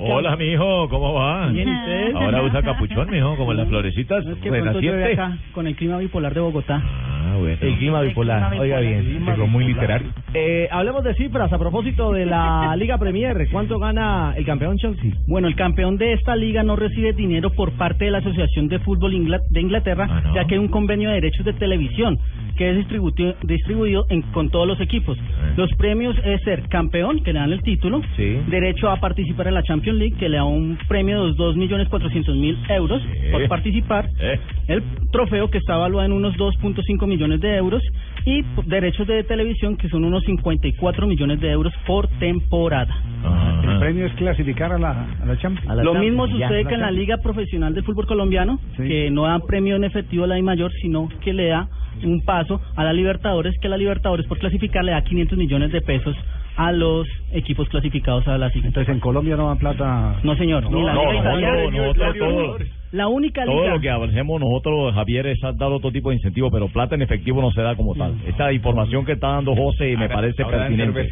Hola, mijo, ¿cómo va? Bien, ¿y usted? Ahora usa capuchón, mijo, como las florecitas. No es que renaciente. acá con el clima bipolar de Bogotá. Ah, bueno. El clima bipolar, oiga bien. Llegó muy literario. Eh, hablemos de cifras a propósito de la Liga Premier. ¿Cuánto gana el campeón Chelsea? Bueno, el campeón de esta liga no recibe dinero por parte de la Asociación de Fútbol Ingla- de Inglaterra, Ah, ¿no? ya que hay un convenio de derechos de televisión que es distributi- distribuido en- con todos los equipos. Los premios es ser campeón, que le dan el título, Sí. derecho a participar en la Champions League, que le da un premio de 2.400.000 euros por participar, Eh. el trofeo que está evaluado en unos 2.5 millones de euros y derechos de televisión que son unos 54 millones de euros por temporada. Ajá. premio es clasificar a la, a la Champions. A la Lo Champions, mismo ya. sucede que en la Liga Profesional del Fútbol Colombiano, Sí. que no da premio en efectivo a la I mayor, sino que le da un paso a la Libertadores, que la Libertadores por clasificar le da 500 millones de pesos a los equipos clasificados a la siguiente. Entonces en Colombia no dan plata. No, señor, ni la no, Liga no, Italiana, no, todo- la única Todo lo que hacemos nosotros, Javier, es dar otro tipo de incentivo, pero plata en efectivo no se da como tal. Esta información que está dando José me parece pertinente.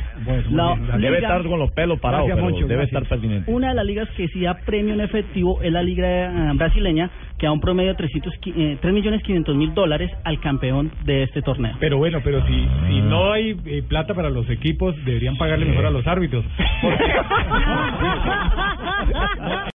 La Debe liga- estar con los pelos parados, Gracias, pero Moncho, debe gracias. estar pertinente. Una de las ligas que sí da premio en efectivo es la liga eh, brasileña, que da un promedio de 300, qui- eh, 3 millones 500 mil dólares al campeón de este torneo. Pero bueno, pero si, si no hay eh, plata para los equipos, deberían pagarle mejor a los árbitros. Porque,